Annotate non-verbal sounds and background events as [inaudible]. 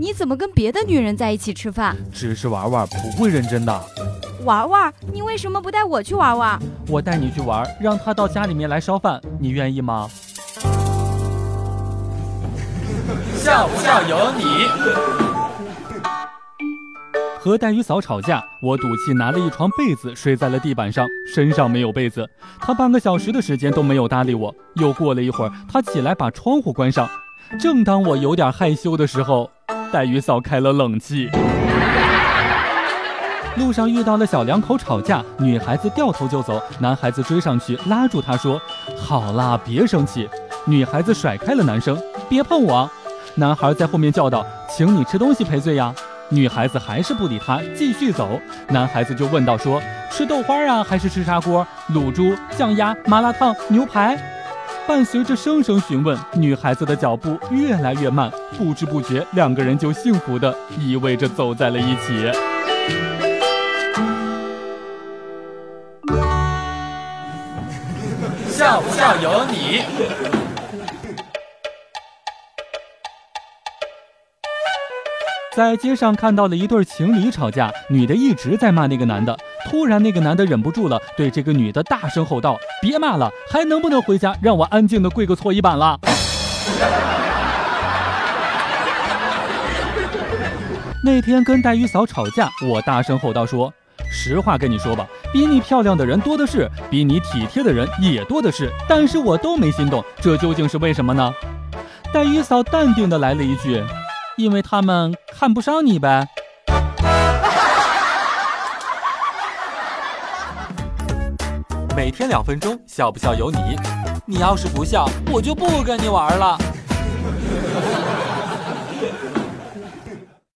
你怎么跟别的女人在一起吃饭？只是玩玩，不会认真的。玩玩？你为什么不带我去玩玩？我带你去玩，让他到家里面来烧饭，你愿意吗？[laughs] 笑不笑由你。和带鱼嫂吵架，我赌气拿了一床被子睡在了地板上，身上没有被子。她半个小时的时间都没有搭理我。又过了一会儿，她起来把窗户关上。正当我有点害羞的时候，黛玉嫂开了冷气。路上遇到了小两口吵架，女孩子掉头就走，男孩子追上去拉住她说：“好啦，别生气。”女孩子甩开了男生，别碰我。男孩在后面叫道：“请你吃东西赔罪呀。”女孩子还是不理他，继续走。男孩子就问道：“说吃豆花啊，还是吃砂锅？卤猪、酱鸭、麻辣烫、牛排？”伴随着声声询问，女孩子的脚步越来越慢，不知不觉，两个人就幸福的依偎着走在了一起。笑不笑由你。在街上看到了一对情侣吵架，女的一直在骂那个男的。突然，那个男的忍不住了，对这个女的大声吼道：“别骂了，还能不能回家，让我安静的跪个搓衣板了？” [laughs] 那天跟黛玉嫂吵架，我大声吼道：“说实话跟你说吧，比你漂亮的人多的是，比你体贴的人也多的是，但是我都没心动，这究竟是为什么呢？”黛玉嫂淡定的来了一句。因为他们看不上你呗。每天两分钟，笑不笑由你。你要是不笑，我就不跟你玩了。